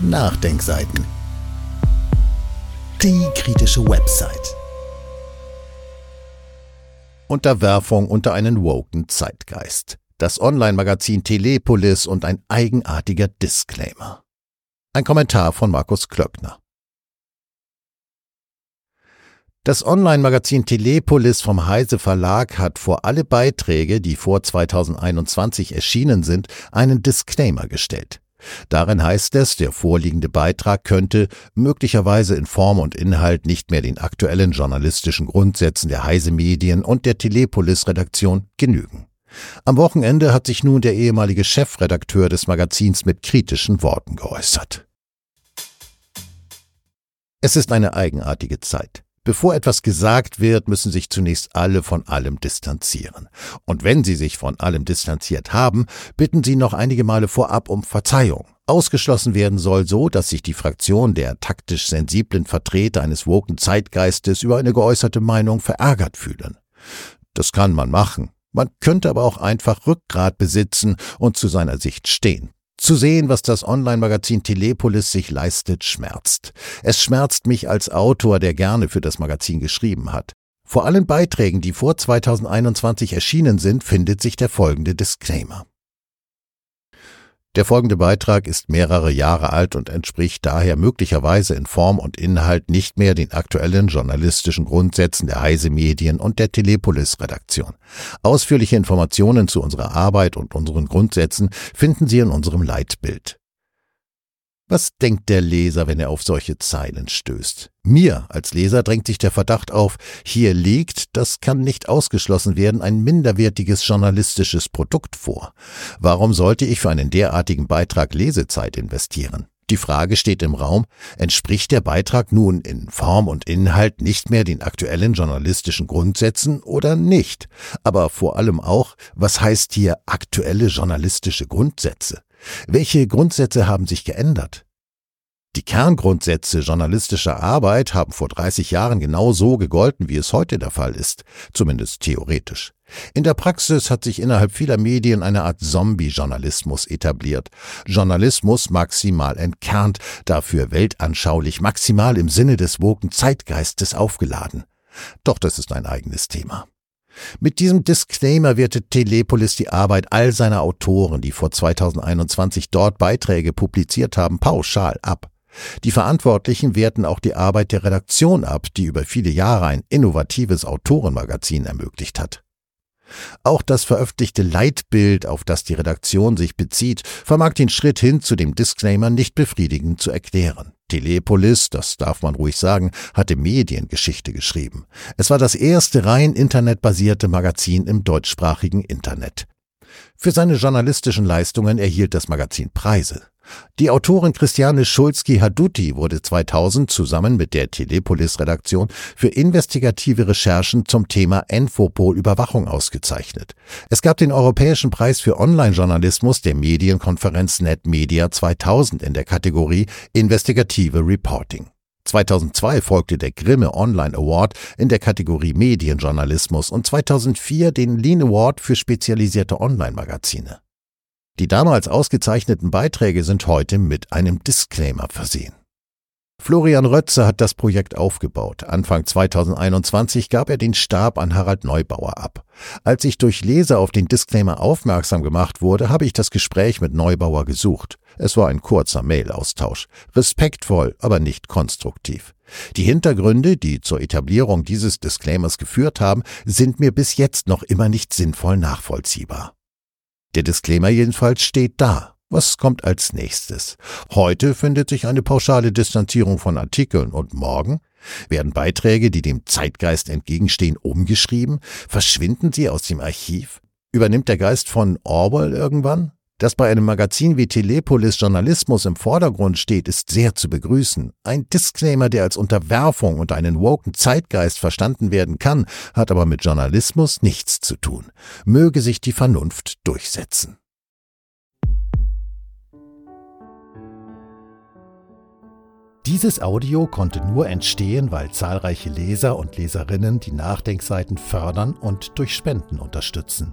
Nachdenkseiten. Die kritische Website. Unterwerfung unter einen woken Zeitgeist. Das Online-Magazin Telepolis und ein eigenartiger Disclaimer. Ein Kommentar von Markus Klöckner. Das Online-Magazin Telepolis vom Heise Verlag hat vor alle Beiträge, die vor 2021 erschienen sind, einen Disclaimer gestellt. Darin heißt es, der vorliegende Beitrag könnte möglicherweise in Form und Inhalt nicht mehr den aktuellen journalistischen Grundsätzen der Heise Medien und der Telepolis Redaktion genügen. Am Wochenende hat sich nun der ehemalige Chefredakteur des Magazins mit kritischen Worten geäußert. Es ist eine eigenartige Zeit. Bevor etwas gesagt wird, müssen sich zunächst alle von allem distanzieren. Und wenn sie sich von allem distanziert haben, bitten sie noch einige Male vorab um Verzeihung. Ausgeschlossen werden soll so, dass sich die Fraktion der taktisch sensiblen Vertreter eines woken Zeitgeistes über eine geäußerte Meinung verärgert fühlen. Das kann man machen. Man könnte aber auch einfach Rückgrat besitzen und zu seiner Sicht stehen. Zu sehen, was das Online-Magazin Telepolis sich leistet, schmerzt. Es schmerzt mich als Autor, der gerne für das Magazin geschrieben hat. Vor allen Beiträgen, die vor 2021 erschienen sind, findet sich der folgende Disclaimer. Der folgende Beitrag ist mehrere Jahre alt und entspricht daher möglicherweise in Form und Inhalt nicht mehr den aktuellen journalistischen Grundsätzen der Heise Medien und der Telepolis Redaktion. Ausführliche Informationen zu unserer Arbeit und unseren Grundsätzen finden Sie in unserem Leitbild. Was denkt der Leser, wenn er auf solche Zeilen stößt? Mir als Leser drängt sich der Verdacht auf, hier liegt, das kann nicht ausgeschlossen werden, ein minderwertiges journalistisches Produkt vor. Warum sollte ich für einen derartigen Beitrag Lesezeit investieren? Die Frage steht im Raum, entspricht der Beitrag nun in Form und Inhalt nicht mehr den aktuellen journalistischen Grundsätzen oder nicht? Aber vor allem auch, was heißt hier aktuelle journalistische Grundsätze? Welche Grundsätze haben sich geändert? Die Kerngrundsätze journalistischer Arbeit haben vor 30 Jahren genau so gegolten, wie es heute der Fall ist, zumindest theoretisch. In der Praxis hat sich innerhalb vieler Medien eine Art Zombie-Journalismus etabliert. Journalismus maximal entkernt, dafür weltanschaulich, maximal im Sinne des woken Zeitgeistes aufgeladen. Doch das ist ein eigenes Thema. Mit diesem Disclaimer wertet Telepolis die Arbeit all seiner Autoren, die vor 2021 dort Beiträge publiziert haben, pauschal ab. Die Verantwortlichen werten auch die Arbeit der Redaktion ab, die über viele Jahre ein innovatives Autorenmagazin ermöglicht hat. Auch das veröffentlichte Leitbild, auf das die Redaktion sich bezieht, vermag den Schritt hin zu dem Disclaimer nicht befriedigend zu erklären. Telepolis, das darf man ruhig sagen, hatte Mediengeschichte geschrieben. Es war das erste rein internetbasierte Magazin im deutschsprachigen Internet. Für seine journalistischen Leistungen erhielt das Magazin Preise. Die Autorin Christiane Schulzki-Haduti wurde 2000 zusammen mit der Telepolis-Redaktion für investigative Recherchen zum Thema Enfopol-Überwachung ausgezeichnet. Es gab den Europäischen Preis für Online-Journalismus der Medienkonferenz NetMedia 2000 in der Kategorie Investigative Reporting. 2002 folgte der Grimme Online Award in der Kategorie Medienjournalismus und 2004 den Lean Award für spezialisierte Online-Magazine. Die damals ausgezeichneten Beiträge sind heute mit einem Disclaimer versehen. Florian Rötze hat das Projekt aufgebaut. Anfang 2021 gab er den Stab an Harald Neubauer ab. Als ich durch Leser auf den Disclaimer aufmerksam gemacht wurde, habe ich das Gespräch mit Neubauer gesucht. Es war ein kurzer Mail-Austausch. Respektvoll, aber nicht konstruktiv. Die Hintergründe, die zur Etablierung dieses Disclaimers geführt haben, sind mir bis jetzt noch immer nicht sinnvoll nachvollziehbar. Der Disclaimer jedenfalls steht da. Was kommt als nächstes? Heute findet sich eine pauschale Distanzierung von Artikeln und morgen werden Beiträge, die dem Zeitgeist entgegenstehen, umgeschrieben? Verschwinden sie aus dem Archiv? Übernimmt der Geist von Orwell irgendwann? Dass bei einem Magazin wie Telepolis Journalismus im Vordergrund steht, ist sehr zu begrüßen. Ein Disclaimer, der als Unterwerfung und einen woken Zeitgeist verstanden werden kann, hat aber mit Journalismus nichts zu tun. Möge sich die Vernunft durchsetzen. Dieses Audio konnte nur entstehen, weil zahlreiche Leser und Leserinnen die Nachdenkseiten fördern und durch Spenden unterstützen.